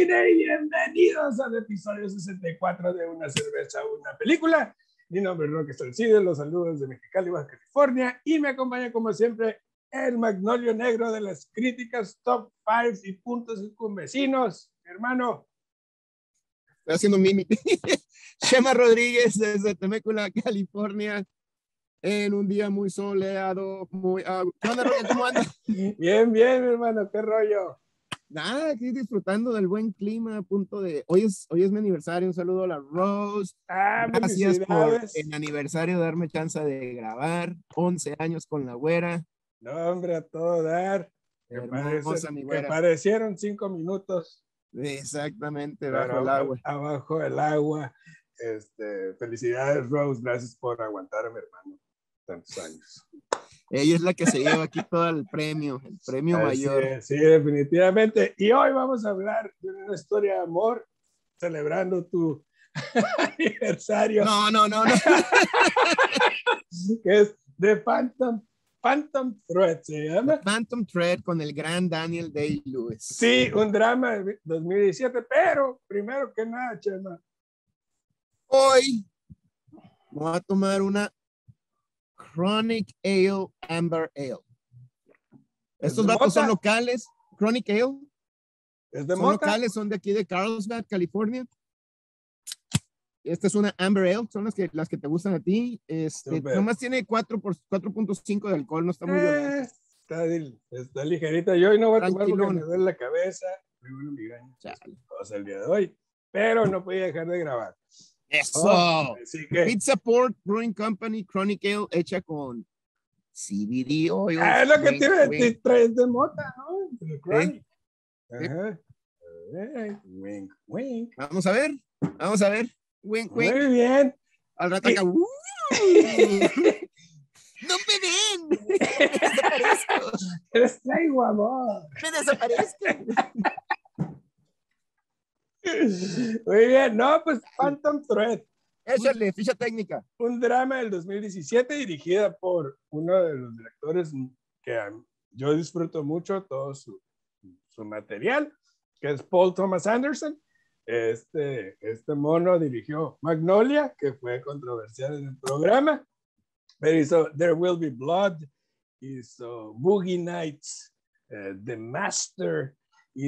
cine y bienvenidos al episodio 64 de Una cerveza, una película. Mi nombre es Roque Salcide, los saludos de Mexicali, Baja California y me acompaña como siempre el magnolio negro de las críticas top 5 y puntos y con vecinos, hermano. Estoy haciendo mimi. Shema Rodríguez desde Temecula, California en un día muy soleado, muy... Uh, ¿Qué onda, Roque? ¿Cómo andas? Bien, bien, hermano, qué rollo. Nada, aquí disfrutando del buen clima, a punto de... Hoy es, hoy es mi aniversario, un saludo a la Rose. Ah, Gracias por el aniversario, darme chance de grabar, 11 años con la güera. No, hombre, a todo dar. Que, parece, que parecieron cinco minutos. Exactamente, bajo el agua. Abajo el agua. Este, felicidades, Rose. Gracias por aguantar a mi hermano tantos años. Ella es la que se lleva aquí todo el premio, el premio mayor. sí, definitivamente. Y hoy vamos a hablar de una historia de amor celebrando tu aniversario. No, no, no, no. que es The Phantom, Phantom Thread, se llama. Phantom Thread con el gran Daniel Day-Lewis. Sí, un drama de 2017, pero primero que nada, Chema. Hoy voy a tomar una Chronic Ale Amber Ale. Estos datos son locales. Chronic Ale. ¿Es de son locales, son de aquí de Carlsbad, California. Esta es una Amber Ale, son las que, las que te gustan a ti. Este, nomás tiene 4.5 de alcohol, no está muy eh, está, está, ligerita. Yo hoy no voy a tomar porque me duele la cabeza. Primero migraña. O sea, el día de hoy. Pero no podía dejar de grabar. Eso. Oh, Pizza Port Brewing Company Chronic Ale hecha con CBD oil. Ah, es lo que tiene wink. traes de mota, ¿no? ¿Sí? Ajá. Wink, wink. Vamos a ver. Vamos a ver. Wink, wink. Muy bien. Al rato acá. ¡uh! ¡No me ven! ¡Me desaparezco! ¡Les traigo amor! ¡Me desaparezco! Muy bien, no, pues Phantom Thread. Échale, ficha técnica. Un drama del 2017 dirigida por uno de los directores que yo disfruto mucho todo su, su material, que es Paul Thomas Anderson. Este, este mono dirigió Magnolia, que fue controversial en el programa, pero hizo There Will Be Blood, hizo Boogie Nights, uh, The Master,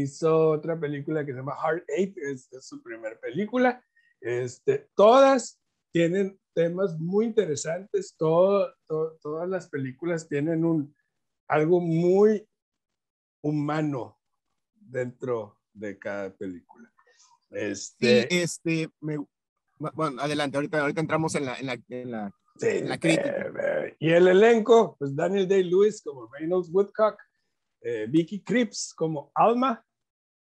hizo otra película que se llama Heart Eight, es, su primera película. Este, todas tienen temas muy interesantes, todo, todas las películas tienen un, algo muy humano dentro de cada película. Este, sí, este, bueno, adelante, ahorita, ahorita entramos en la, en la, en la, en la crítica. Eh, y el elenco, pues Daniel Day-Lewis como Reynolds Woodcock, eh, Vicky Cripps como Alma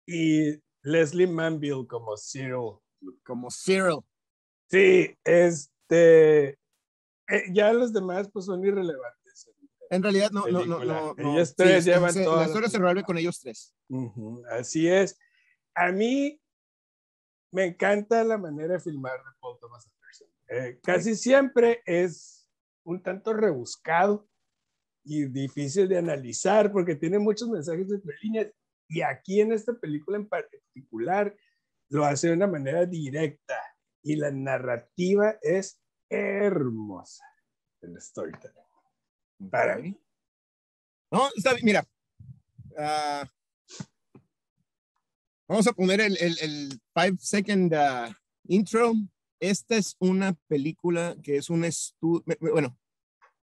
y Leslie Manville como Cyril. Como Cyril. Sí, este, eh, ya los demás pues son irrelevantes. En realidad no, no, no, no, Ellos tres llevan se, La historia se resuelve con ellos tres. así es. A mí me encanta la manera de filmar de Paul Thomas Anderson. Eh, casi siempre es un tanto rebuscado y difícil de analizar porque tiene muchos mensajes entre líneas. Y aquí en esta película en particular lo hace de una manera directa y la narrativa es hermosa el storytelling. Para mí. No, está bien, mira. Uh, vamos a poner el, el, el five second uh, intro. Esta es una película que es un estudio, bueno,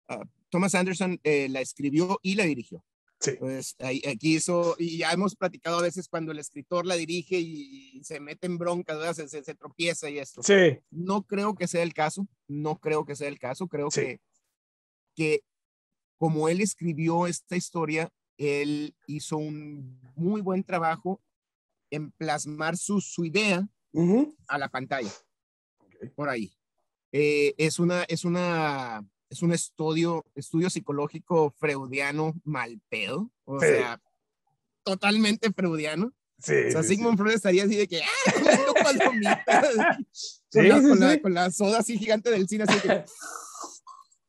uh, Thomas Anderson eh, la escribió y la dirigió. Sí. Pues aquí hizo, y ya hemos platicado a veces cuando el escritor la dirige y se mete en bronca, se, se, tropieza y esto. Sí. No creo que sea el caso, no creo que sea el caso, creo que, que como él escribió esta historia, él hizo un muy buen trabajo en plasmar su, su idea a la pantalla. Por ahí. Eh, es una, es una es un estudio, estudio psicológico freudiano mal pedo, o sea, totalmente freudiano. Sí, o sea, sí, Sigmund sí. Freud estaría así de que, ¡ah! Comiendo palomitas. Sí, con, la, sí, con, sí. la, con, la, soda así gigante del cine, así que.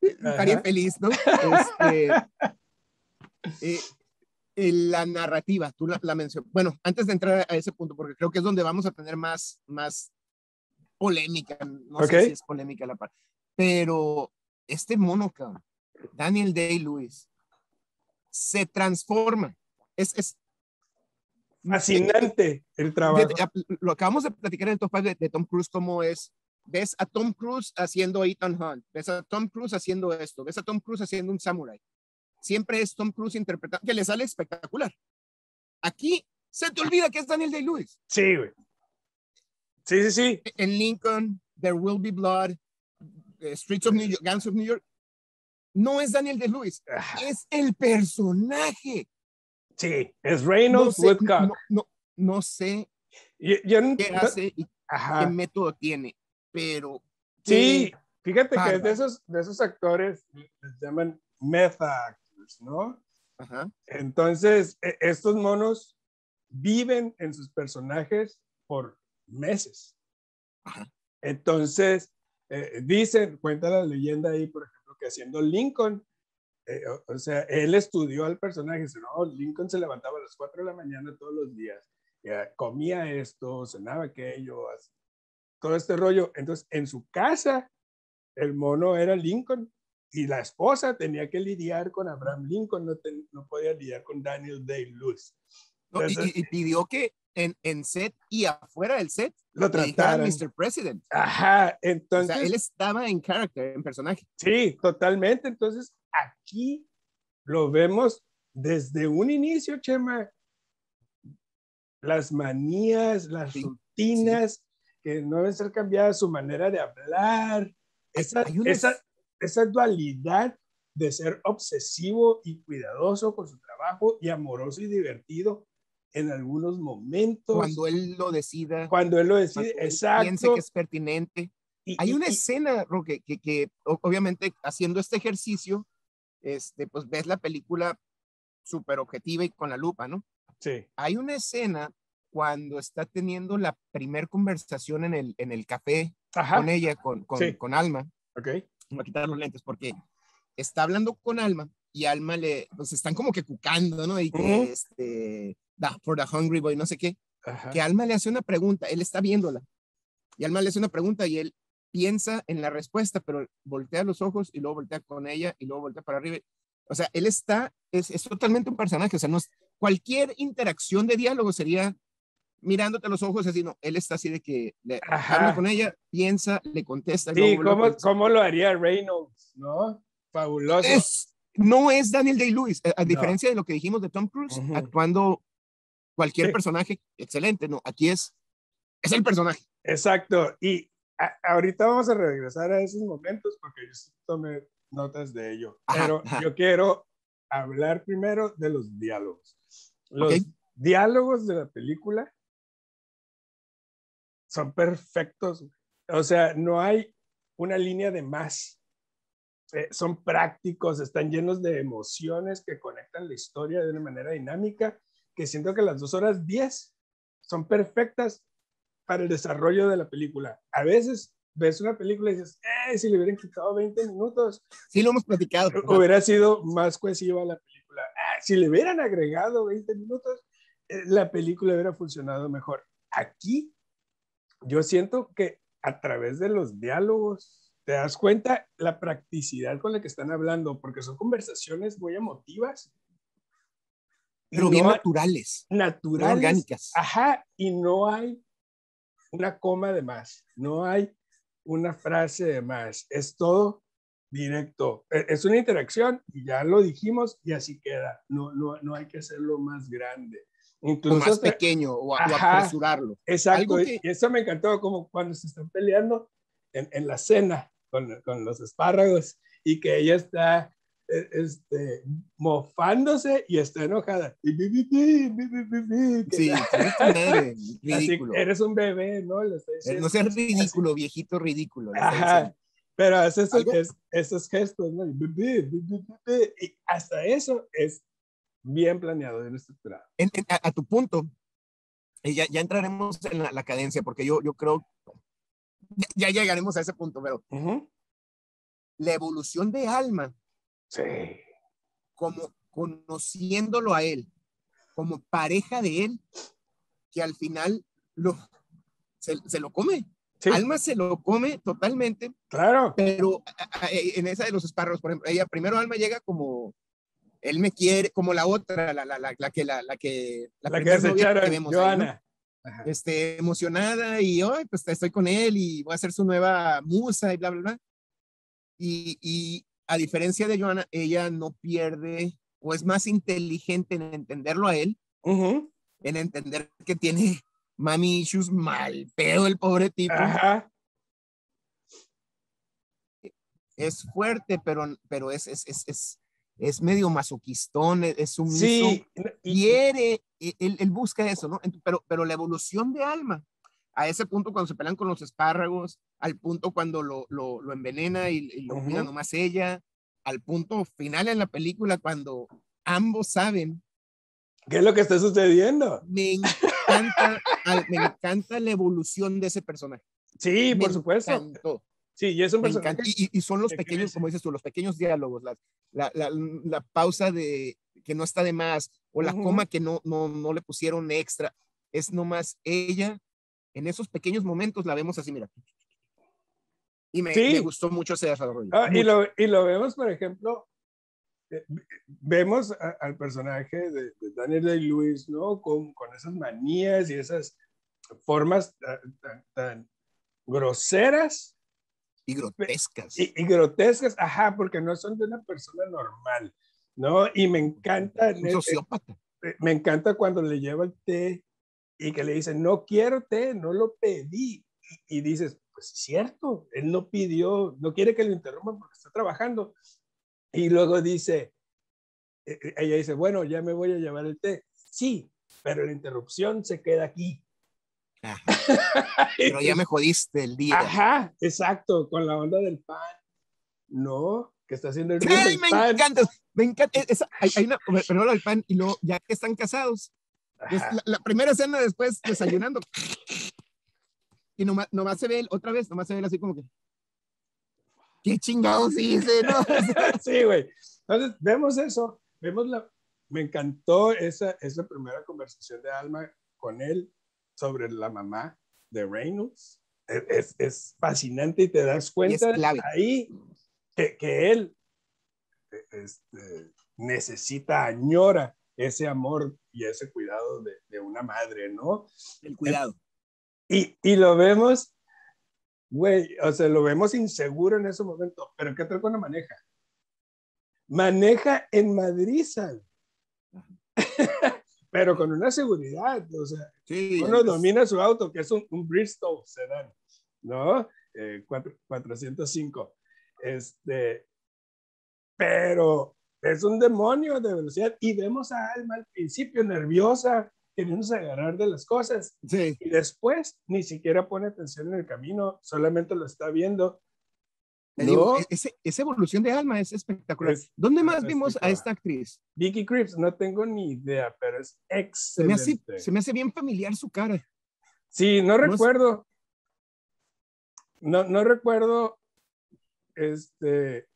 Estaría feliz, ¿no? Este, eh, la narrativa, tú la, la mencionas. Bueno, antes de entrar a ese punto, porque creo que es donde vamos a tener más, más polémica, no sé si es polémica la parte, pero este mono, Daniel Day-Lewis, se transforma. Es, es fascinante el trabajo. lo acabamos de platicar en el top de, de Tom Cruise, cómo es ves a Tom Cruise haciendo Ethan Hunt, ves a Tom Cruise haciendo esto, ves a Tom Cruise haciendo un samurai. Siempre es Tom Cruise interpretando, que le sale espectacular. Aquí se te olvida que es Daniel Day-Lewis. Sí, güey. Sí, sí, sí. En Lincoln, There Will Be Blood, Streets of New York, Guns of New York, no es Daniel Day-Lewis, es el personaje. Sí, es Reynolds no sé, no, no, sé qué hace y qué método tiene pero... Sí, fíjate que de esos, de esos actores les llaman meta actors, ¿no? Ajá. Entonces, e, estos monos viven en sus personajes por meses. Ajá. Entonces, eh, dicen, cuenta la leyenda ahí, por ejemplo, que haciendo Lincoln, eh, o, sea, él estudió al personaje, no, Lincoln se levantaba a las 4 de la mañana todos los días, comía esto, cenaba aquello, todo este rollo. Entonces, en su casa, el mono era Lincoln y la esposa tenía que lidiar con Abraham Lincoln, no, no podía lidiar con Daniel Day-Lewis. y, pidió que en, en, set y afuera del set lo trataran. Mr. President. Ajá, entonces. O sea, él estaba en character, en personaje. Sí, totalmente. Entonces, aquí lo vemos desde un inicio, Chema. Las manías, las rutinas, que no deben ser cambiadas su manera de hablar, esa, esa, esa dualidad de ser obsesivo y cuidadoso con su trabajo y amoroso y divertido en algunos momentos. Cuando él lo decida. Cuando él lo decide, exacto. Piense que es pertinente. Y, Hay una escena, Roque, que, que, obviamente haciendo este ejercicio, este, pues ves la película súper objetiva y con la lupa, ¿no? Sí. Hay una escena cuando está teniendo la primer conversación en el, en el café con ella, con, con, con, Alma. Ok. Voy a quitar los lentes porque está hablando con Alma y Alma le, pues están como que cucando, ¿no? Y que, este, for the hungry boy, no sé qué. Que Alma le hace una pregunta, él está viéndola. Y Alma le hace una pregunta y él piensa en la respuesta, pero voltea los ojos y luego voltea con ella y luego voltea para arriba. O sea, él está, es, es totalmente un personaje, o sea, no cualquier interacción de diálogo sería mirándote a los ojos, así, no, él está así de que le habla con ella, piensa, le contesta. Sí, ¿cómo, ¿cómo, lo haría Reynolds, no? Fabuloso. Es, no es Daniel Day-Lewis, a, diferencia de lo que dijimos de Tom Cruise, actuando cualquier personaje, excelente, no, aquí es, es el personaje. Exacto, y ahorita vamos a regresar a esos momentos porque yo tomé notas de ello, pero yo quiero hablar primero de los diálogos. Los diálogos de la película son perfectos. O sea, no hay una línea de más. Eh, son prácticos, están llenos de emociones que conectan la historia de una manera dinámica, que siento que las dos horas diez son perfectas para el desarrollo de la película. A veces ves una película y dices, eh, si le hubieran quitado 20 minutos. Sí, lo hemos platicado. Hubiera sido más cohesiva la película. Ah, si le hubieran agregado 20 minutos, eh, la película hubiera funcionado mejor. Aquí yo siento que a través de los diálogos te das cuenta la practicidad con la que están hablando, porque son conversaciones muy emotivas. Pero bien naturales. Naturales. orgánicas. Ajá, y no hay una coma de más, no hay una frase de más, es todo directo. E, es una interacción y ya lo dijimos y así queda. No, no, no hay que hacerlo más grande. Incluso más pequeño o, apresurarlo. Exacto, y eso me encantó, como cuando se están peleando en, en la cena con, con, los espárragos y que ella está este, mofándose y está enojada. Sí, ridículo. eres un bebé, ¿no? no seas ridículo, viejito ridículo. Ajá. Pero hace esos, esos gestos, ¿no? Y hasta eso es bien planeado, bien estructurado. a, tu punto, ya, ya entraremos en la, cadencia, porque yo, yo creo, ya, llegaremos a ese punto, pero la evolución de Alma, sí. como conociéndolo a él, como pareja de él, que al final lo, se, se lo come. Sí, Alma se lo come totalmente, claro. pero en esa de los espárragos, por ejemplo, ella primero Alma llega como él me quiere, como la otra, la, la, la, la que la, la que La que desecharon, vemos ahí, ¿no? Joana. Este, emocionada y hoy pues estoy con él y voy a ser su nueva musa y bla, bla, bla. Y, y a diferencia de Joana, ella no pierde o es más inteligente en entenderlo a él, en entender que tiene mami issues mal pedo el pobre tipo. Ajá. Es fuerte, pero, pero es, es, es, es, es medio masoquistón, es, sumiso. Sí. quiere, e- él, él busca eso, ¿no? Pero, pero la evolución de Alma, a ese punto cuando se pelean con los espárragos, al punto cuando lo, lo, lo envenena y, y lo cuida Ujú. nomás ella, al punto final en la película cuando ambos saben, ¿Qué es lo que está sucediendo? me encanta, al- me encanta la evolución de ese personaje. Sí, Me por supuesto. encantó, Sí, y es un personaje. Y, y- son los que pequeños, crece. como dices tú, los pequeños diálogos, la, la, la, la pausa de que no está de más, o la Ujú. coma que no, no, no le pusieron extra, es nomás ella, en esos pequeños momentos la vemos así, mira. Y me, Sí. me gustó mucho ese desarrollo. Ah, y, mucho. lo, y lo vemos, por ejemplo, eh, vemos a- al personaje de, de Daniel Day-Lewis, ¿no? Con, con esas manías y esas formas tan, tan- tan groseras Y grotescas. y, y grotescas, ajá, porque no son de una persona normal, ¿no? Y me encanta, un eh, sociópata. eh, me encanta cuando le lleva el té y que le dice, no quiero té, no lo pedí. Y, y dices, pues es cierto, él no pidió, no quiere que lo interrumpan porque está trabajando. Y luego dice, eh, eh, ella dice, bueno, ya me voy a llevar el té. Sí, pero la interrupción se queda aquí. Ajá. Pero ya me jodiste el día. Ajá, exacto, con la onda del pan. No, que está haciendo el Ay, me pan. encanta, me encanta. e, Esa, hay, hay una, primero el pan y luego ya que están casados. La, la primera escena después desayunando. Y nomás, nomás se ve él, otra vez, nomás se ve él así como que. ¿Qué chingados hice? No? sí, güey. Entonces, vemos eso, vemos la... Me encantó esa, esa primera conversación de Alma con él sobre la mamá de Reynolds. Es, es- es fascinante y te das cuenta ahí que, que él eh, este, necesita, añora ese amor y ese cuidado de, de una madre, ¿no? El cuidado. Y, y lo vemos, güey, o sea, lo vemos inseguro en ese momento, pero ¿qué tal cuando maneja? Maneja en Madrid, pero con una seguridad, o sea, Sí, uno es- domina su auto, que es un, un Bristol sedán, ¿no? Eh, cuatro- 405. Este, pero es un demonio de velocidad y vemos a Alma al principio nerviosa, queriéndose agarrar de las cosas sí. y después ni siquiera pone atención en el camino, solamente lo está viendo. Digo, ese- esa evolución de alma es espectacular. Es ¿Dónde más vimos a esta actriz? Vicky Creeps, no tengo ni idea, pero es Se me, hace, excelente. se me hace bien familiar su cara. Sí, no No es- recuerdo. No, no recuerdo este,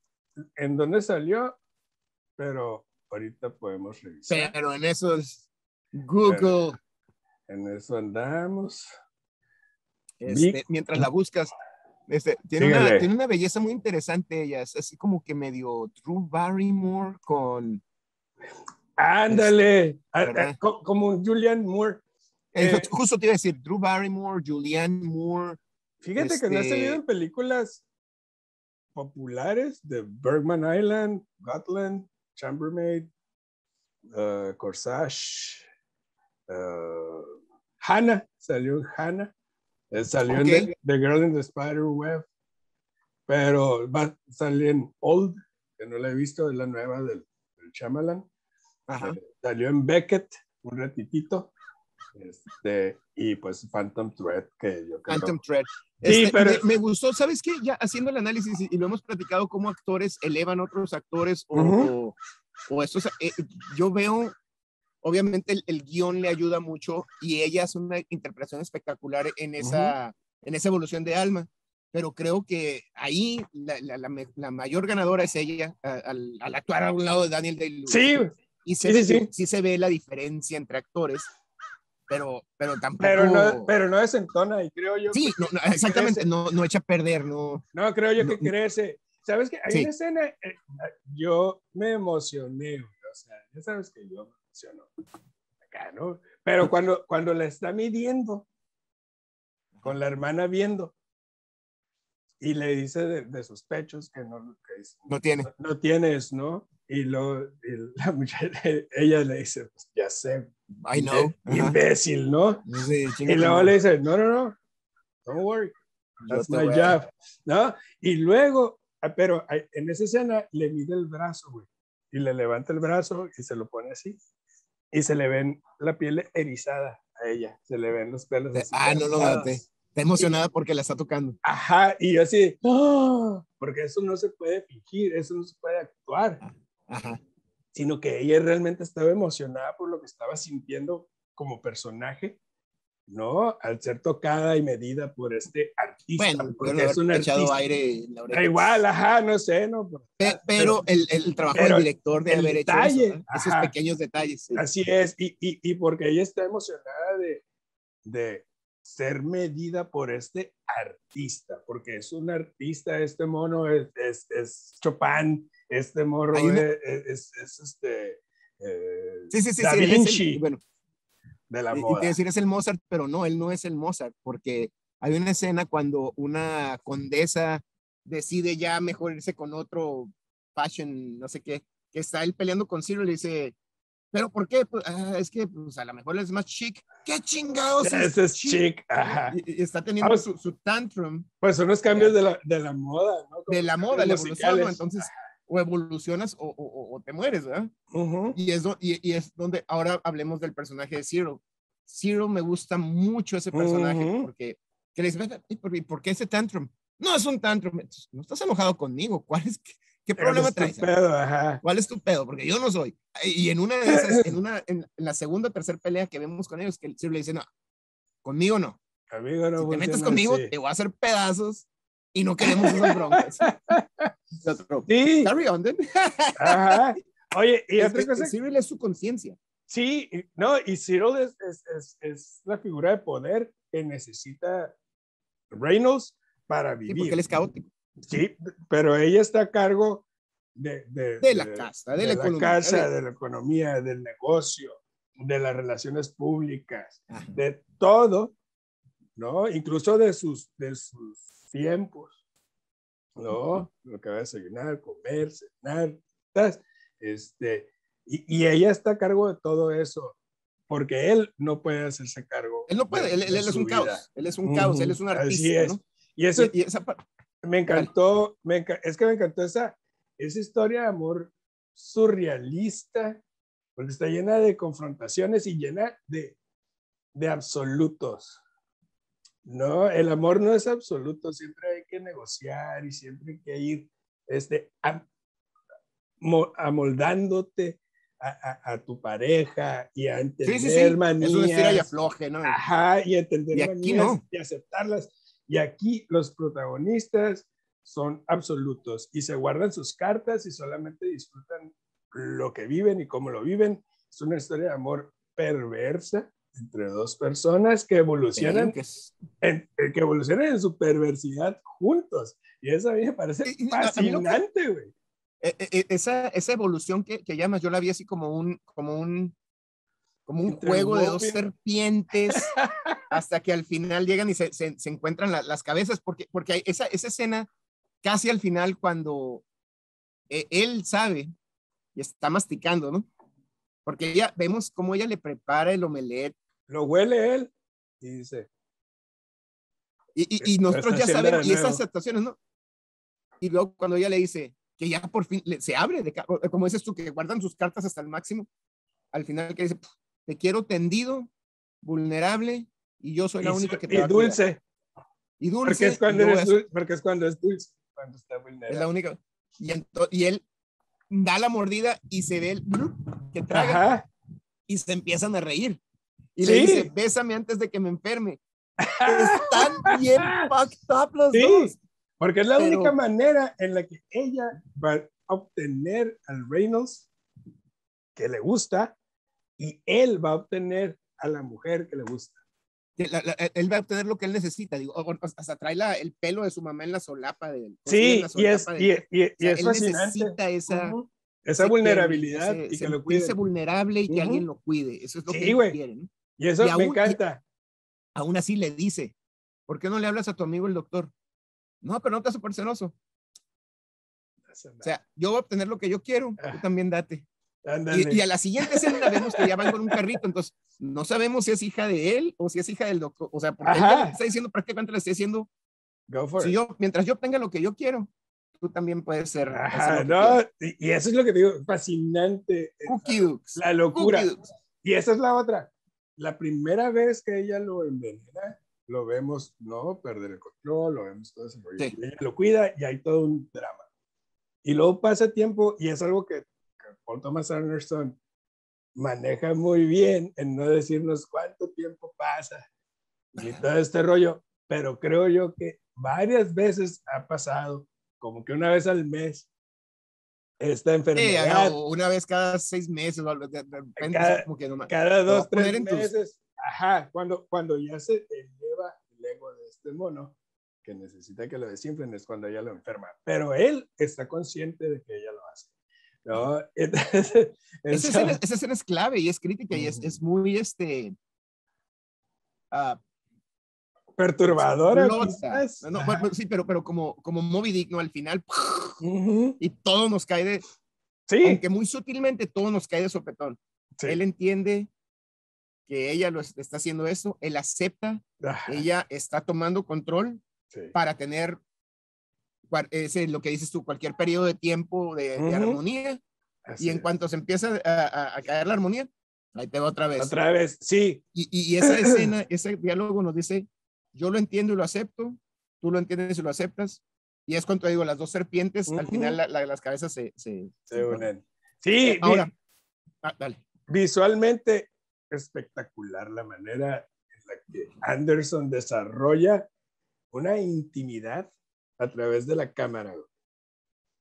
en dónde salió, pero ahorita podemos revisar. Pero en esos Google, En eso andamos. este, mientras la buscas, este, tiene, una, tiene una belleza muy interesante ella. Es así como que medio Drew Barrymore con... Ándale, a- a- ¿verdad? co- como Julian Moore. Eh, justo te iba a decir, Drew Barrymore, Julianne Moore. Fíjate que no ha Este- salido en películas populares de Bergman Island, Gotland, Chambermaid, uh, Corsage, uh, Hannah, salió en Hannah, eh, salió en the, The Girl in the Spider Web, pero va a salir en Old, que no la he visto, es la nueva del, del Shyamalan. Ajá. Eh, salió en Beckett un ratitito. Este, y pues Phantom Thread, que yo creo Phantom Thread. Sí, Este, pero- me, me gustó, ¿sabes qué? Ya haciendo el análisis y, lo hemos platicado cómo actores elevan otros actores o, Ujú. o, o estos, eh, yo veo, obviamente el, el guion le ayuda mucho y ella hace una interpretación espectacular en esa, en esa evolución de alma, pero creo que ahí la, la- la la mayor ganadora es ella a- al, al actuar a un lado de Daniel Day-Lewis. Sí, y se, sí, se ve la diferencia entre actores, pero, pero tampoco... Pero no, pero no desentona y creo yo... Sí, exactamente, no, no echa a perder, no... No, creo yo que crece. ¿Sabes qué? Hay una escena, eh, yo me emocioné, o sea, ya sabes que yo me emociono acá, ¿no? Pero cuando, cuando la está midiendo, con la hermana viendo, y le dice de, sus pechos que no, que no tiene. No, tienes, ¿no? Y, lo, la muchacha, ella le dice, pues ya sé. I know. Imbécil, ¿no? y luego le dice, no, no, no, don't worry. That's my job. ¿No? Y luego, ah, pero en esa escena le mide el brazo, güey. Y le levanta el brazo y se lo pone así. Y se le ven la piel erizada a ella. Se le ven los pelos. Así ah, no lo noté. Está emocionada porque la está tocando. Ajá, y yo así, ¡Oh! porque eso no se puede fingir, eso no se puede actuar. Ajá. Sino que ella realmente estaba emocionada por lo que estaba sintiendo como personaje, ¿no? Al ser tocada y medida por este artista. Bueno, porque es un echado aire Igual, ajá, no sé, ¿no? Pero, el, el, trabajo del director de haber hecho esos pequeños detalles. Así es, y, y, y, porque ella está emocionada de, de, ser medida por este artista, porque es un artista, este mono es, es, es Chopin, este morro es, es, este... Eh, sí, sí, sí, da Vinci bueno, de la moda. Y, decir es el Mozart, pero no, él no es el Mozart, porque hay una escena cuando una condesa decide ya mejor irse con otro fashion, no sé qué, que está él peleando con Ciro y le dice, ¿Pero por qué? Pues, ah, es que pues, a lo mejor es más chic. ¿Qué chingados? Ese es chic. Y, está teniendo su, su, tantrum. Pues son los cambios de la, de la moda, ¿no? de la moda, la evolución, ¿no? Entonces, o evolucionas o, o, te mueres, ¿verdad? y, es y, y, es donde ahora hablemos del personaje de Zero. Zero me gusta mucho ese personaje porque que le dice, ¿por, ¿por qué ese tantrum? No es un tantrum. No estás enojado conmigo. ¿Cuál es? ¿Qué problema traes? ¿Cuál es tu pedo? Porque yo no soy. Y en una de esas, en, una, en, la segunda o tercera pelea que vemos con ellos, que el le dice, no, conmigo no. No si te metes conmigo, te voy a hacer pedazos y no queremos esas broncas. sí. Carry on, Ajá. Oye, y es, otra cosa. Cyril es su conciencia. Sí, no, y Cyril es, es, es, la figura de poder que necesita Reynolds para vivir. Sí, porque él es caótico. Sí, pero ella está a cargo de, de, la casa, de, la, economía, casa, de la economía, del negocio, de las relaciones públicas, de todo, ¿no? Incluso de sus, de sus tiempos, ¿no? Lo que va a desayunar, comer, cenar, este, y, y, ella está a cargo de todo eso, porque él no puede hacerse cargo. Él no puede, él, es un caos, él es un caos, él es un artista, ¿no? Y, eso, y, esa parte me encantó, me es que me encantó esa, esa historia de amor surrealista, porque está llena de confrontaciones y llena de, de absolutos. No, el amor no es absoluto, siempre hay que negociar y siempre hay que ir este, amoldándote a, a, tu pareja y a entender sí, sí, sí. manías. Es una y afloje, ¿no? Ajá, y entender y aquí no. y aceptarlas. Y aquí los protagonistas son absolutos y se guardan sus cartas y solamente disfrutan lo que viven y cómo lo viven. Es una historia de amor perversa entre dos personas que evolucionan, en, eh, que evolucionan en su perversidad juntos. Y eso a mí me parece fascinante, güey. E, e, e, esa, esa evolución que, que, llamas, yo la vi así como un, como un, como un juego de dos serpientes hasta que al final llegan y se, se, encuentran las cabezas, porque, porque esa, esa escena casi al final cuando eh, él sabe y está masticando, ¿no? Porque ya vemos cómo ella le prepara el omelette. Lo huele él y dice. Y, y, nosotros ya sabemos, y esas aceptaciones, ¿no? Y luego cuando ella le dice que ya por fin se abre, de, como dices tú, que guardan sus cartas hasta el máximo, al final que dice, te quiero tendido, vulnerable, y yo soy la única que te y dulce. Y dulce. Porque es, cuando dulce, porque es cuando es dulce, cuando está vulnerable. Es la única. Y, y él da la mordida y se ve el que traga y se empiezan a reír. Y le dice, bésame antes de que me enferme. Están bien fucked up los dos. Porque es la única manera en la que ella va a obtener al Reynolds que le gusta y él va a obtener a la mujer que le gusta. él va a obtener lo que él necesita. Digo, hasta trae la, el pelo de su mamá en la solapa de él. Sí, y es, y, y, y es fascinante. necesita esa, esa vulnerabilidad y que lo cuide. vulnerable y que alguien lo cuide. Eso es lo que él quiere. Y eso me encanta. aún así le dice, ¿por qué no le hablas a tu amigo el doctor? No, pero no te súper celoso. O sea, yo voy a obtener lo que yo quiero, tú ah. también date. Y, a la siguiente escena vemos que ya van con un carrito, entonces no sabemos si es hija de él o si es hija del doctor. O sea, porque él está diciendo prácticamente le está diciendo, si yo, mientras yo tenga lo que yo quiero, tú también puedes ser. no, y, eso es lo que te digo, fascinante. Cookie La locura. Y esa es la otra. La primera vez que ella lo envenena, lo vemos, no, perder el control, lo vemos todo eso. lo cuida y hay todo un drama. Y luego pasa tiempo y es algo que, Paul Thomas Anderson maneja muy bien en no decirnos cuánto tiempo pasa y todo este rollo, pero creo yo que varias veces ha pasado, como que una vez al mes, esta enfermedad. una vez cada seis meses, cada, cada dos, tres meses. Ajá, cuando, cuando ya se eleva el ego de este mono, que necesita que lo desinflen, es cuando ella lo enferma. Pero él está consciente de que ella lo hace. ¿no? esa, escena, esa, escena, es clave y es crítica y es, es muy este. Uh, perturbadora. No, sí, pero, pero como, como Moby Dick, ¿no? Al final, y todo nos cae de. Sí. Aunque muy sutilmente todo nos cae de sopetón. Él entiende que ella lo está haciendo eso, él acepta, ella está tomando control para tener ese, lo que dices tú, cualquier periodo de tiempo de, armonía. y en cuanto se empieza a, caer la armonía, ahí te va otra vez. Otra vez, sí. Y, y esa escena, ese diálogo nos dice, yo lo entiendo y lo acepto, tú lo entiendes y lo aceptas. Y es cuando digo, las dos serpientes, al final las cabezas se, se, unen. Sí, eh, ahora, ah, dale. Visualmente espectacular la manera en la que Anderson desarrolla una intimidad a través de la cámara.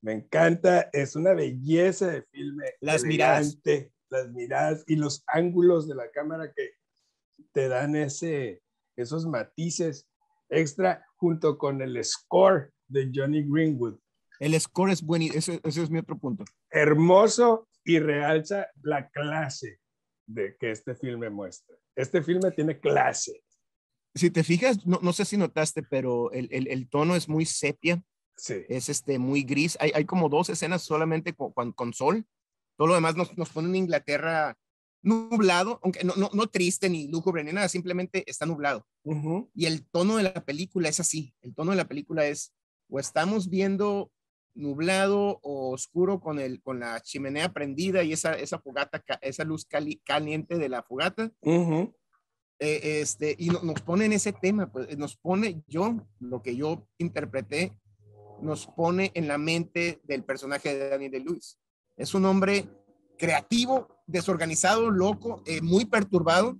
Me encanta, es una belleza de filme. Las miradas. Las miradas y los ángulos de la cámara que te dan ese, esos matices extra junto con el score de Johnny Greenwood. El score es bueno, ese, ese es mi otro punto. Hermoso y realza la clase de que este filme muestra. Este filme tiene clase. Si te fijas, no, no sé si notaste, pero el, el, el, tono es muy sepia. Sí. Es este, muy gris. Hay, hay como dos escenas solamente con, con, sol. Todo lo demás nos, nos pone en Inglaterra nublado, aunque no, no, no, triste ni lúgubre ni nada, simplemente está nublado. Y el tono de la película es así. El tono de la película es o estamos viendo nublado o oscuro con, el, con la chimenea prendida y esa, esa fogata, esa luz caliente de la fogata. Uh este, y nos pone en ese tema, pues nos pone yo, lo que yo interpreté, nos pone en la mente del personaje de Daniel de Luis. Es un hombre creativo, desorganizado, loco, eh, muy perturbado,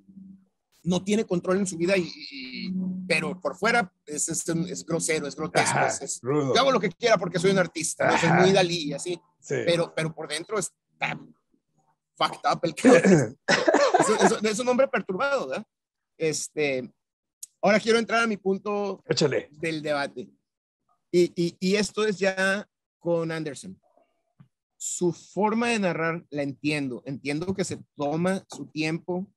no tiene control en su vida, y, pero por fuera es, es, grosero, es grotesco. es, yo hago lo que quiera porque soy un artista, soy muy Dalí y así, pero, pero por dentro está fucked up el es, es, un hombre perturbado, ¿verdad? Este, ahora quiero entrar a mi punto del debate. Y, y, y esto es ya con Anderson su forma de narrar la entiendo. Entiendo que se toma su tiempo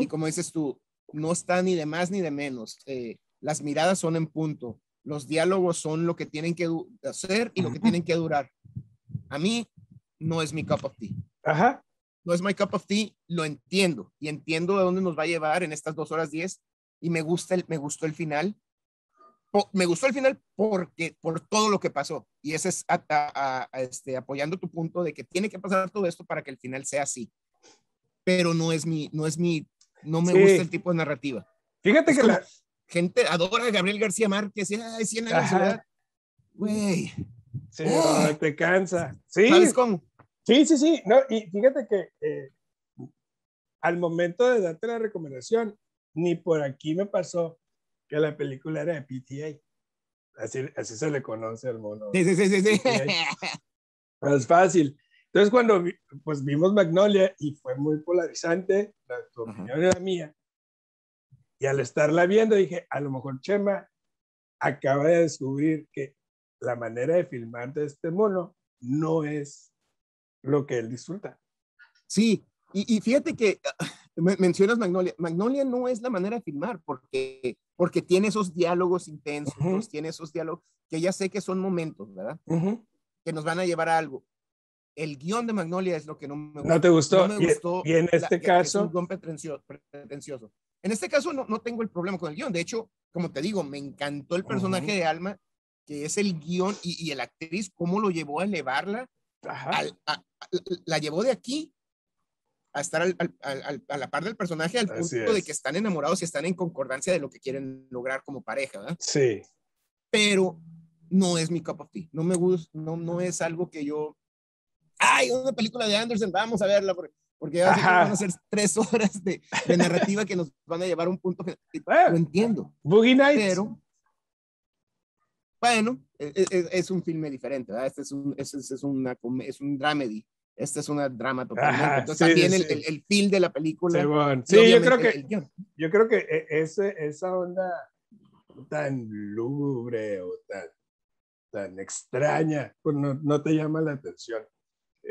y como dices tú, no está ni de más ni de menos. Eh, las miradas son en punto. Los diálogos son lo que tienen que hacer y lo que tienen que durar. A mí no es mi cup of tea. Ajá. No es mi cup of tea, lo entiendo y entiendo de dónde nos va a llevar en estas dos horas diez y me gusta el, me gustó el final. me gustó el final porque por todo lo que pasó y ese es este, apoyando tu punto de que tiene que pasar todo esto para que el final sea así. Pero no es mi, no es mi no me gusta el tipo de narrativa. Fíjate que la gente adora a Gabriel García Márquez y ay, 100 años de Güey. Sí, te cansa. Sí. ¿Sabes cómo? Sí, sí, sí. No, y fíjate que eh, al momento de darte la recomendación, ni por aquí me pasó que la película era de PTA. Así, así se le conoce al mono. Sí, sí, sí, sí. Es fácil. Entonces, cuando pues, vimos Magnolia y fue muy polarizante, la, tu opinión era mía, y al estarla viendo dije, a lo mejor Chema acaba de descubrir que la manera de filmar de este mono no es lo que él disfruta. Sí, y, fíjate que mencionas Magnolia. Magnolia no es la manera de filmar porque, porque tiene esos diálogos intensos, tiene esos diálogos que ya sé que son momentos, ¿verdad? Que nos van a llevar a algo. El guion de Magnolia es lo que no me gustó. ¿No te gustó? y, en este caso. Es un guion pretencioso. En este caso no, no tengo el problema con el guion. De hecho, como te digo, me encantó el personaje de Alma, que es el guion y, y la actriz, cómo lo llevó a elevarla. la llevó de aquí a estar a la par del personaje al punto de que están enamorados y están en concordancia de lo que quieren lograr como pareja, ¿verdad? Sí. Pero no es mi cup of tea. No me gusta, no, no es algo que yo. ¡Ay, una película de Anderson! Vamos a verla. Porque, porque van a ser tres horas de, de, narrativa que nos van a llevar a un punto que lo entiendo. Boogie Nights. Pero, bueno, es, e, e, es, un filme diferente, ¿verdad? Este es un, es, es, una, es un dramedy. Esta es una drama totalmente. Entonces también El, el, el, feel de la película. Sí, yo creo que, yo creo que ese, esa onda tan lúgubre o tan, tan extraña, pues no, no te llama la atención.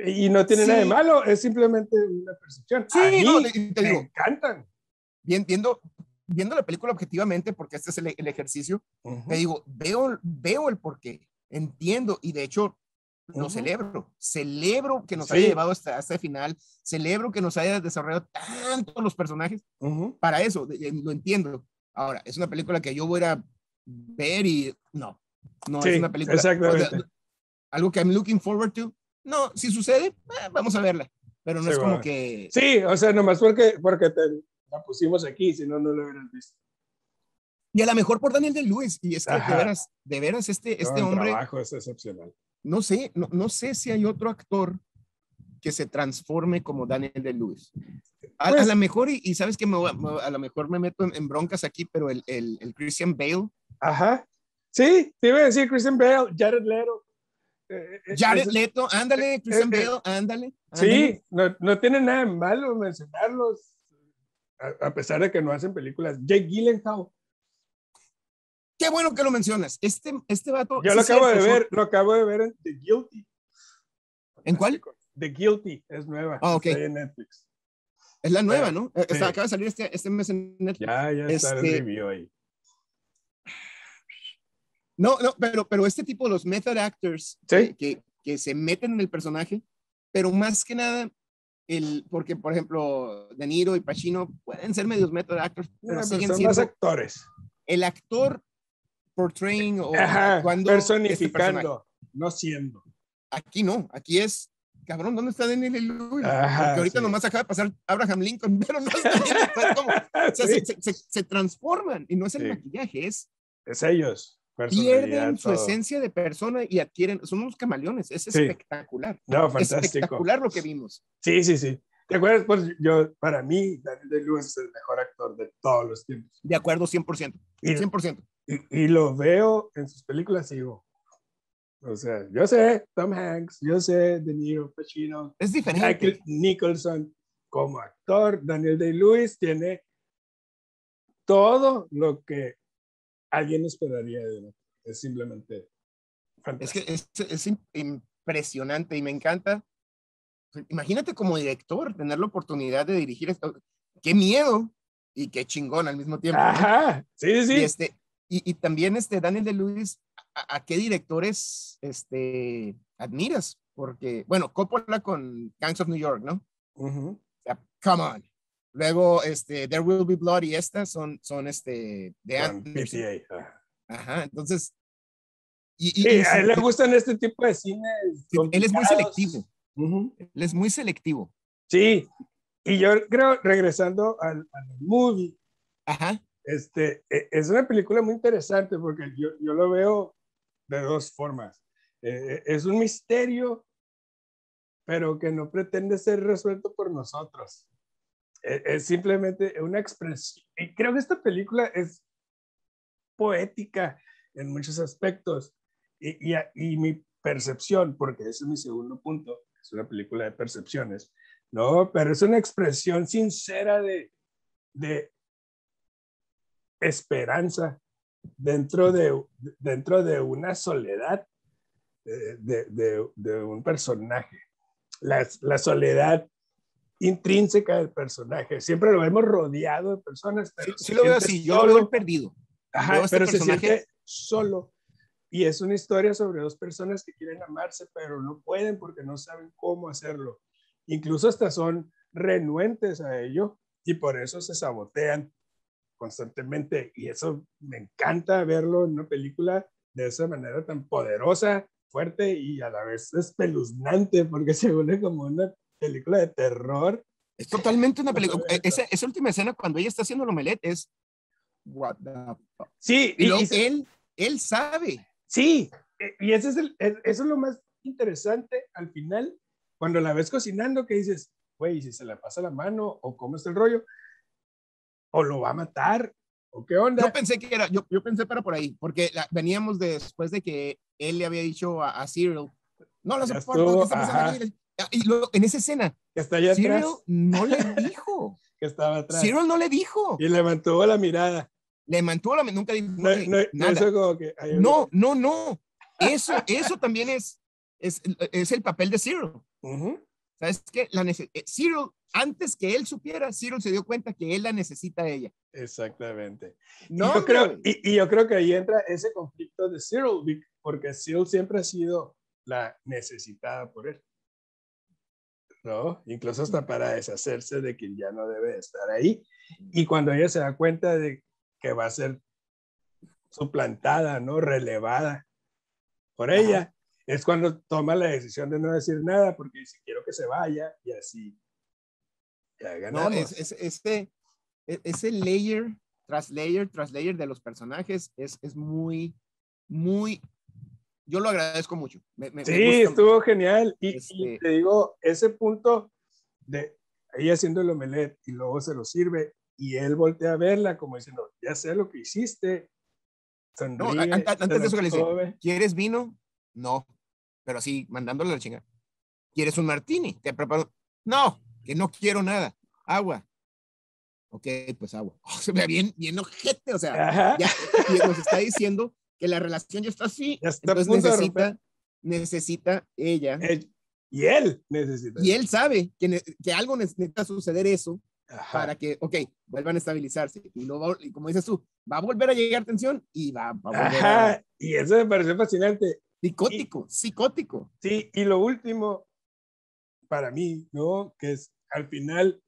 Y no tiene nada de malo, es simplemente una percepción. Sí, no, te, me encantan. Bien, viendo, viendo la película objetivamente, porque este es el, el ejercicio, te digo, veo, veo el porqué, entiendo, y de hecho lo celebro. Celebro que nos haya llevado hasta, este final. Celebro que nos haya desarrollado tanto los personajes. Para eso, lo entiendo. Ahora, es una película que yo voy a ver y no, no es una película. Exactamente. algo que I'm looking forward to. No, si sucede, eh, vamos a verla. Pero no es como que. Sí, o sea, nomás porque, porque te la pusimos aquí, si no, no lo hubieran visto. Y a lo mejor por Daniel de Luis. Y es que de veras, de veras, este, este hombre. El trabajo es excepcional no sé, no, no, sé si hay otro actor que se transforme como Daniel de Lewis. A, pues lo mejor, y, sabes que me, a lo mejor me meto en, broncas aquí, pero el, el, el, Christian Bale. Ajá. Sí, te iba a decir Christian Bale, Jared Leto. Eh, eh, Jared Leto, ándale, Christian eh, Bale, ándale, Sí, no, no, tiene nada malo mencionarlos, a, a, pesar de que no hacen películas. Jake Gyllenhaal Qué bueno que lo mencionas. Este, este vato. Yo lo acabo de ver, lo acabo de ver en The Guilty. ¿En cuál? The Guilty, es nueva. Ah, ok. en Netflix. Es la nueva, ¿no? Eh, acaba de salir este, este mes en Netflix. Ya, ya está el este review ahí. No, no, pero, pero este tipo, los method actors, que, que, se meten en el personaje, pero más que nada, el, porque por ejemplo, De Niro y Pacino pueden ser medios method actors, pero, pero siguen son siendo. Más actores. El actor portraying o cuando personificando, no siendo. Aquí no, aquí es, cabrón, ¿dónde está Daniel Lewis? Porque ahorita nomás acaba de pasar Abraham Lincoln, pero no está o sea, se, se, transforman y no es el maquillaje, es... Es ellos. Pierden su esencia de persona y adquieren, son unos camaleones, es espectacular. No, fantástico. espectacular lo que vimos. Sí, sí, sí. ¿Te acuerdas? Pues yo, para mí, Daniel Lewis es el mejor actor de todos los tiempos. De acuerdo, 100%. 100% y, lo veo en sus películas y digo, o sea, yo sé Tom Hanks, yo sé De Niro, Pacino, es diferente. Nicholson, como actor, Daniel Day-Lewis tiene todo lo que alguien esperaría de él. Es simplemente fantástico. Es que es, es impresionante y me encanta. Imagínate como director tener la oportunidad de dirigir esto. Qué miedo y qué chingón al mismo tiempo. Ajá, sí, sí. Y este, y, también este Daniel de Luis, ¿a, qué directores este, admiras? Porque, bueno, Coppola con Gangs of New York, ¿no? come on. Luego, este, There Will Be Blood y estas son, son este, de PTA. Ajá, entonces. Y, a él le gustan este tipo de cine. Él es muy selectivo. Él es muy selectivo. Sí, y yo creo, regresando al, al movie, Ajá. Este, e, es una película muy interesante porque yo, yo lo veo de dos formas. Eh, es un misterio, pero que no pretende ser resuelto por nosotros. E, es, simplemente una expresión. Y creo que esta película es poética en muchos aspectos. Y, y, mi percepción, porque ese es mi segundo punto, es una película de percepciones, ¿no? Pero es una expresión sincera de, de esperanza dentro de, dentro de una soledad de, de, de un personaje. La, la, soledad intrínseca del personaje. Siempre lo hemos rodeado de personas. Pero sí, lo veo así, yo lo he perdido. Ajá, este pero personaje... se siente solo. Y es una historia sobre dos personas que quieren amarse, pero no pueden porque no saben cómo hacerlo. Incluso hasta son renuentes a ello y por eso se sabotean constantemente. Y eso me encanta verlo en una película de esa manera tan poderosa, fuerte y a la vez espeluznante, porque se vuelve como una película de terror. Es totalmente una película. Esa, esa, última escena cuando ella está haciendo el omelette es. What the fuck? Sí, y, y, él, él sabe. Sí, e, y ese es el, eso es lo más interesante al final, cuando la ves cocinando, que dices, güey, si se le pasa la mano o cómo está el rollo, o lo va a matar, o qué onda. Yo pensé que era, yo, yo pensé para por ahí, porque la, veníamos después de que él le había dicho a, a Cyril, no lo soporto, y luego, en esa escena, está allá Cyril atrás. no le dijo. que estaba atrás. Cyril no le dijo. Y levantó la mirada. Le mantuvo la nunca dijo No, no, no, nada. eso como que, ay, No, no, no. Eso, eso también es, es, es el papel de Cyril. Ujú. ¿Sabes qué? La eh, Cyril, antes que él supiera, Cyril se dio cuenta que él la necesita a ella. Exactamente. Y No, yo creo, y, y yo creo que ahí entra ese conflicto de Cyril, porque Cyril siempre ha sido la necesitada por él. ¿No? Incluso hasta para deshacerse de quien ya no debe estar ahí. Y cuando ella se da cuenta de que va a ser suplantada, ¿no? Relevada por Ajá. ella, es cuando toma la decisión de no decir nada, porque dice, quiero que se vaya, y así ya No, ganamos. es, es- este, e- ese layer tras layer tras layer de los personajes es, es muy, muy, yo lo agradezco mucho. Me, me- me Sí, gusta estuvo genial. Y, y Este- te digo, ese punto de ella haciendo el omelette y luego se lo sirve y él voltea a verla como diciendo, ya sé lo que hiciste. No, Sonríe, an- an- se antes de eso que le dice. ¿quieres vino? No, pero así, mandándole la chinga. ¿Quieres un martini? Te preparo. No, que no quiero nada. Agua. Ok, pues agua. Oh, se ve bien, bien ojete, o sea, Ajá, ya y nos está diciendo que la relación ya está así. Ya está a entonces necesita, necesita ella. Eh, y él necesita. Y él sabe que, que algo necesita suceder eso Ajá, para que, ok, vuelvan a estabilizarse. Y luego, y como dices tú, va a volver a llegar tensión y va, va a volver a... Ajá, y eso me pareció fascinante. Psicótico, psicótico. Sí, y lo último, para mí, ¿no? Que es al final,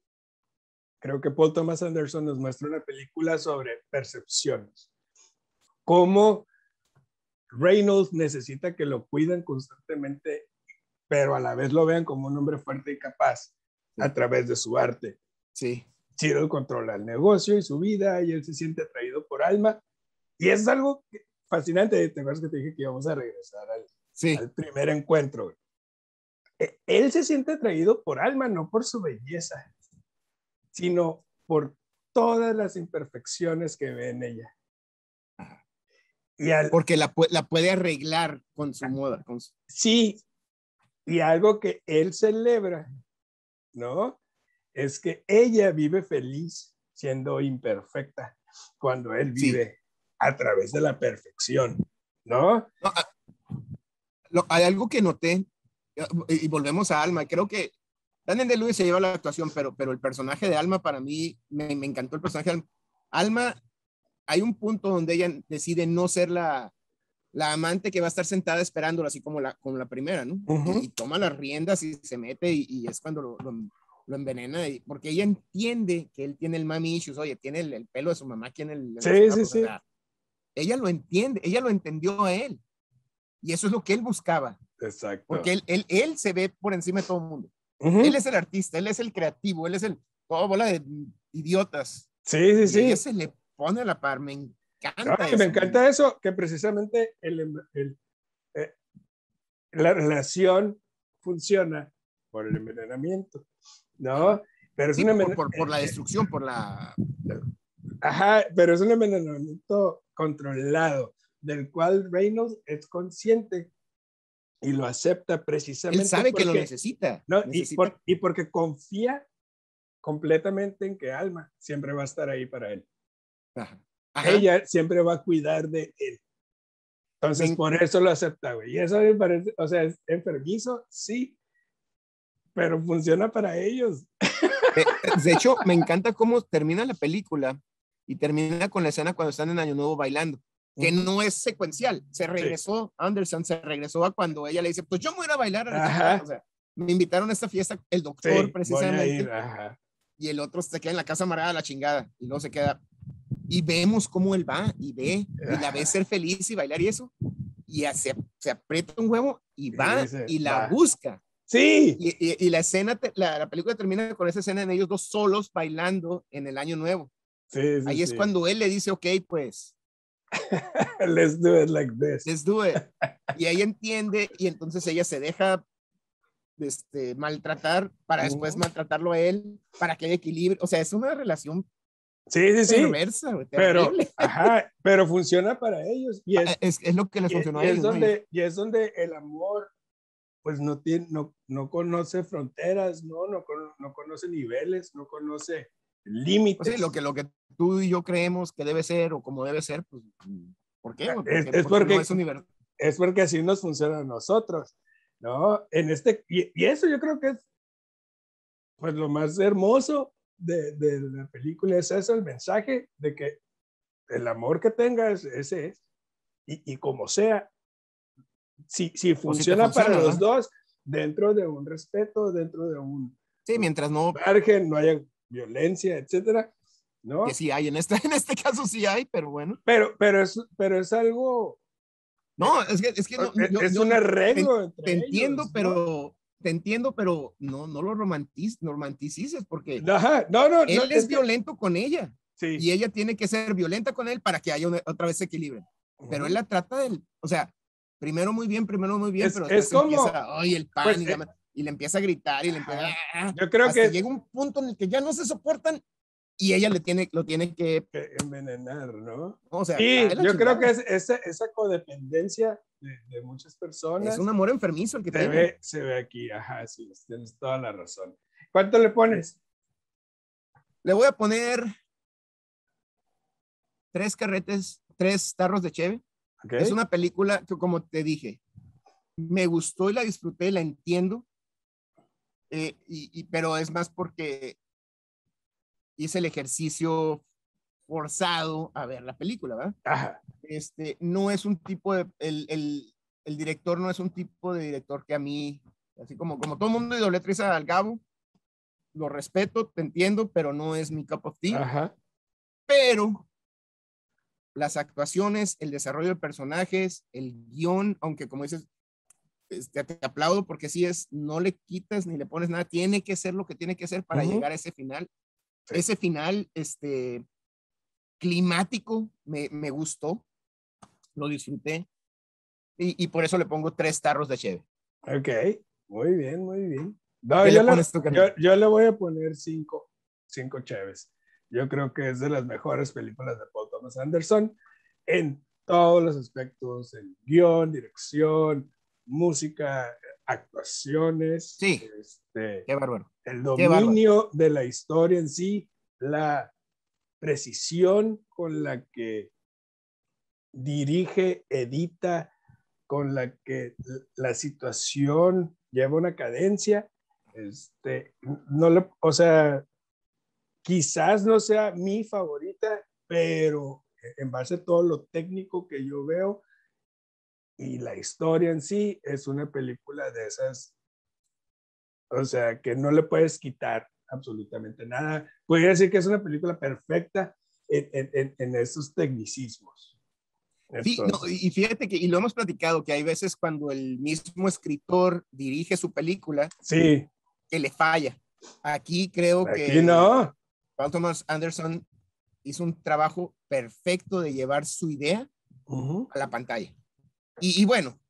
creo que Paul Thomas Anderson nos muestra una película sobre percepciones. Cómo Reynolds necesita que lo cuiden constantemente, pero a la vez lo vean como un hombre fuerte y capaz a través de su arte. Sí. Cyril controla el negocio y su vida y él se siente atraído por Alma. Y es algo fascinante. ¿Te acuerdas que te dije que íbamos a regresar al, Sí. al primer encuentro. E- Él se siente atraído por Alma, no por su belleza, sino por todas las imperfecciones que ve en ella. Y al, Porque la, la puede arreglar con su moda. Con su- sí, y algo que él celebra, ¿no? Es que ella vive feliz siendo imperfecta cuando él Sí. vive a través de la perfección, ¿no? No, ah, lo- hay algo que noté, y y volvemos a Alma, creo que Daniel de Luis se lleva la actuación, pero, pero el personaje de Alma para mí, me, me encantó el personaje de Alma. Alma, hay un punto donde ella decide no ser la, la amante que va a estar sentada esperándola, así como la, como la primera, ¿no? Y, y toma las riendas y se mete y, y es cuando lo, lo, lo envenena, y- porque ella entiende que él tiene el mami issues, oye, tiene el, el pelo de su mamá aquí en el... Sí, zapatos, sí, sí. ella lo entiende, ella lo entendió a él. Y eso es lo que él buscaba, Exacto. porque él, él, él se ve por encima de todo el mundo. Él es el artista, él es el creativo, él es el, toda bola de idiotas. Sí, Y sí, ella sí. se le pone a la par, me encanta. No, y eso. me encanta eso, que precisamente el, el- eh, la relación funciona por el envenenamiento, ¿no? Pero es Sí, un por, por, por la destrucción, por la... Ajá, pero es un envenenamiento controlado, del cual Reynolds es consciente y lo acepta precisamente. Él sabe que lo necesita. No, Y, porque confía completamente en que Alma siempre va a estar ahí para él. Ella siempre va a cuidar de él. Entonces, por eso lo acepta, güey. Y eso me parece, o sea, es enfermizo, sí, pero funciona para ellos. De hecho, me encanta cómo termina la película y termina con la escena cuando están en Año Nuevo bailando que no es secuencial. Se regresó, Anderson se regresó a cuando ella le dice, pues yo me voy a ir bailar. O sea, me invitaron a esta fiesta, el doctor precisamente. Y el otro se queda en la casa amarrada a la chingada. Y luego se queda. Y vemos cómo él va y ve, y la ve ser feliz y bailar y eso. Y se, se aprieta un huevo y va y, la busca. Sí. Y, y, la escena, la, la, película termina con esa escena de ellos dos solos bailando en el año nuevo. Sí, Ahí es cuando él le dice, ok, pues Let's do it like this. Let's do it. Y ella entiende y entonces ella se deja este, maltratar para después maltratarlo a él, para que haya equilibrio. O sea, es una relación sí, sí, perversa, sí. pero, ajá, pero funciona para ellos. Y es, ah, es, es lo que les funcionó a ellos. Es donde, Y es donde el amor pues no, tiene, no, no conoce fronteras, ¿no? No, no conoce niveles, no conoce límites. sí, lo que, lo que tú y yo creemos que debe ser o como debe ser, pues, ¿por qué? es, porque, es, porque así nos funciona a nosotros, ¿no? En este, y, eso yo creo que es, pues, lo más hermoso de, de, la película es eso, el mensaje de que el amor que tengas, ese es, y, y como sea, si, si funciona, para los dos, dentro de un respeto, dentro de un... Sí, mientras no... Margen, no haya violencia, etcétera, ¿no? Que sí hay, en este, en este caso sí hay, pero bueno. Pero, pero, es, pero es algo... No, es que, es que no, es un arreglo. Te, entiendo, pero te entiendo, pero no, no lo romantiz, romanticices porque Ajá, no, no, él es, violento con ella. Sí. Y ella tiene que ser violenta con él para que haya otra vez equilibrio. Pero él la trata del, o sea, primero muy bien, primero muy bien, pero es como, empieza, ay, el pan, pues, y, eh, y, le empieza a gritar y le empieza, ah", yo creo que llega un punto en el que ya no se soportan y ella le tiene, lo tiene que, envenenar, ¿no? O sea, sí, yo creo que es esa, esa codependencia de, de, muchas personas. Es un amor enfermizo el que se ve, se ve aquí, ajá, sí, tienes toda la razón. ¿Cuánto le pones? Le voy a poner tres carretes, tres tarros de cheve. Es una película que, como te dije, me gustó y la disfruté, la entiendo, eh, y, pero es más porque hice el ejercicio forzado a ver la película, ¿verdad? Este, no es un tipo de, el, el, el, director no es un tipo de director que a mí, así como, como todo mundo idolatriza al Gabo, lo respeto, te entiendo, pero no es mi cup of tea. Ajá. Pero las actuaciones, el desarrollo de personajes, el guion, aunque como dices, este, te aplaudo porque si es, no le quitas ni le pones nada, tiene que ser lo que tiene que ser para llegar a ese final. Ese final, este, climático, me, me gustó, lo disfruté y, y, por eso le pongo tres tarros de cheve. Ok, muy bien, muy bien. No, yo, le, yo, yo, le voy a poner cinco, cinco cheves. Yo creo que es de las mejores películas de Paul Thomas Anderson en todos los aspectos, en guion, dirección, música, actuaciones. Sí. Este, Qué bárbaro. El dominio de la historia en sí, la precisión con la que dirige, edita, con la que la situación lleva una cadencia. Este, no le, o sea, quizás no sea mi favorita, pero en base a todo lo técnico que yo veo, y la historia en sí es una película de esas, o sea, que no le puedes quitar absolutamente nada. Podría decir que es una película perfecta en, en, en esos tecnicismos. Sí, y fíjate que, y lo hemos platicado, que hay veces cuando el mismo escritor dirige su película, sí. que le falla. Aquí creo Aquí que no. Paul Thomas Anderson hizo un trabajo perfecto de llevar su idea a la pantalla. Y, bueno, qué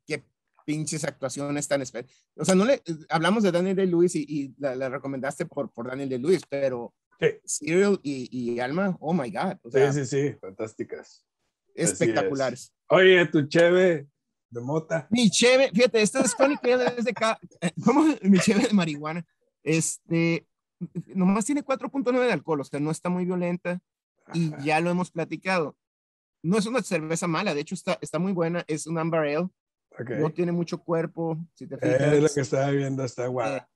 pinches actuaciones tan especiales. O sea, no le hablamos de Daniel de Lewis y, la, recomendaste por, por Daniel de Lewis, pero sí. Cyril y, Alma, oh my God. sí, sí, sí, fantásticas. Espectaculares. Oye, tu cheve, de mota. Mi cheve, fíjate, esta es Chronic Ale es de acá. ¿Cómo? Mi cheve de marihuana. Este, nomás tiene 4.9 de alcohol, o sea, no está muy violenta y Ajá, ya lo hemos platicado. No es una cerveza mala, de hecho está, está muy buena, es un Amber Ale, ok. no tiene mucho cuerpo, si te Eh, es lo fijas. que estaba viendo hasta guau. Eh,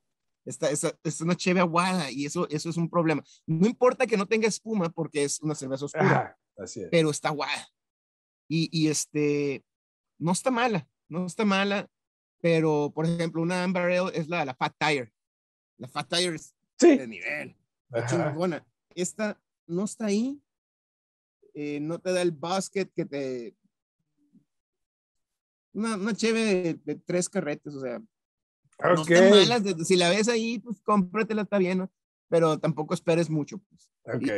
Está, es, es una cheve aguada y eso, eso es un problema. No importa que no tenga espuma porque es una cerveza oscura, así es. pero está aguada. Y, y este, no está mala, no está mala, pero por ejemplo, una Amber Ale es la, la Fat Tire. La Fat Tire es Sí. de nivel, chingona. Esta no está ahí, eh, no te da el basket que te... Una, una cheve de, de tres carretes, o sea, no malas. si la ves ahí, pues cómpratela, está bien, ¿no? pero tampoco esperes mucho. pues.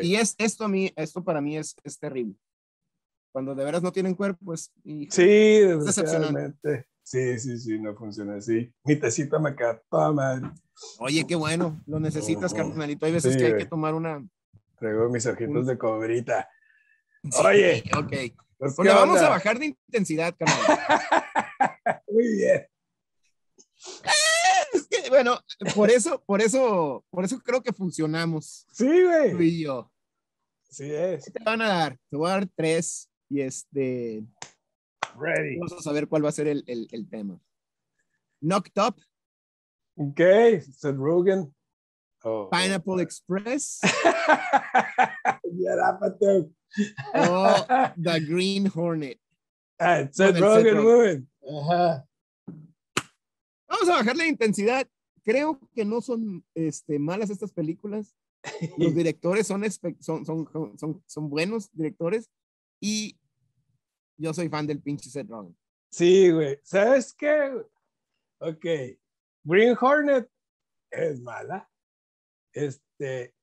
Y, y es, esto, a mí, esto para mí es, es terrible. Cuando de veras no tienen cuerpo, pues... híjole. Sí, decepcionante. Sí, sí, sí, no funciona así. Mi tecita me toda madre. Oye, qué bueno, lo necesitas, Ujú. carnalito. Hay veces Sí, que hay que tomar una... Traigo mis ojitos Un- de cobrita. Sí, Oye. ok. Pues, Pues ¿qué le vamos onda? a bajar de intensidad, carnal. Muy bien. Es que, bueno, por eso, por eso, por eso creo que funcionamos, Sí, tú güey. y yo. Sí es. ¿Qué te van a dar? Te voy a dar tres y este, Ready. vamos a saber cuál va a ser el, el, el tema. Knocked Up, Ok, Seth Rogen. Oh, Pineapple Express Ya, pato. O The Green Hornet. Ah, Seth Rogen. Ajá. Vamos a bajar la intensidad. Creo que no son este, malas estas películas. Los directores son, son, son, son, son buenos directores y yo soy fan del pinche Seth Rogen. Sí, güey. ¿Sabes qué? Ok. Green Hornet es mala. Este.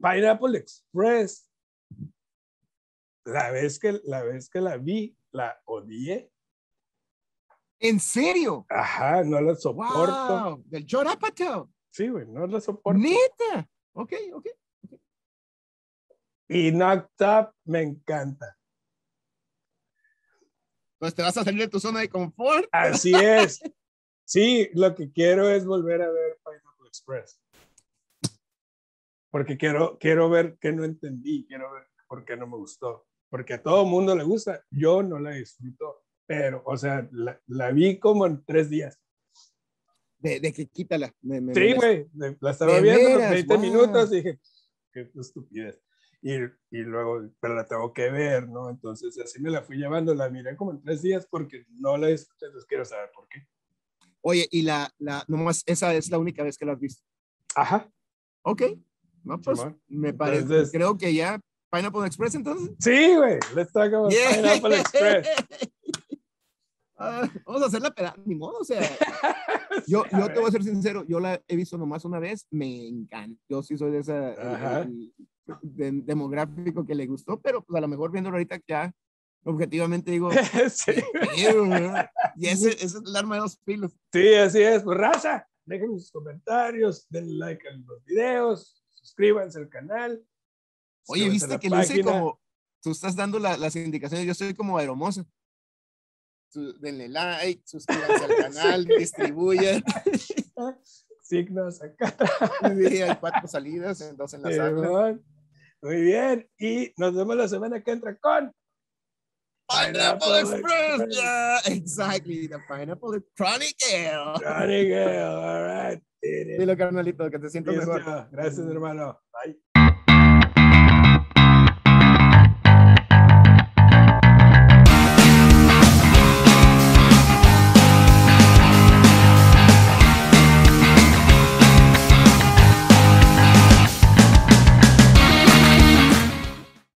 Pineapple Express. La vez que la, vez que la vi, la odié. ¿En serio? Ajá, no la soporto. ¡Wow! Del Judd Apatow. Sí, güey, no la soporto. ¡Neta! Ok, ok. Y Knocked Up me encanta. Pues te vas a salir de tu zona de confort. Así es. Sí, lo que quiero es volver a ver Pineapple Express. Porque quiero, quiero ver qué no entendí, quiero ver por qué no me gustó. Porque a todo mundo le gusta, yo no la disfruto, pero, o sea, la, la vi como en tres días. De, de que quítala. Me, me Sí, güey, la estaba ¿De viendo los veras? 20 Wow. minutos y dije, qué estupidez. Y, y luego, pero la tengo que ver, ¿no? Entonces así me la fui llevando, la miré como en tres días porque no la disfruté, entonces quiero saber por qué. Oye, y la, la, nomás, esa es la única vez que la has visto. Ajá. Ok. No, pues me parece, Entonces- creo que ya Pineapple Express entonces. Sí, güey, let's talk about Yeah. Pineapple Express. Ah, vamos a hacer la peda, ni modo, o sea, yo, yo te voy a ser sincero, yo la he visto nomás una vez, me encanta, yo sí soy de esa el- de- demográfico que le gustó, pero pues a lo mejor viéndolo ahorita ya, objetivamente digo, sí, y ese, ese es el arma de dos filos. sí, así es. Pues raza, dejen sus comentarios, denle like a los videos, suscríbanse al canal. Oye, viste que página. como, tú estás dando la- las indicaciones, yo soy como aeromosa. Denle like, suscríbanse al canal, distribuyan. Signos acá. Sí, hay cuatro salidas, dos en la sala. Simón. Muy bien, y nos vemos la semana que entra con Pineapple Express, yeah, exactly, the Pineapple Chronic Ale. Gale, all right. Dilo, carnalito, que te sientas Listo. mejor. Gracias, hermano. Bye.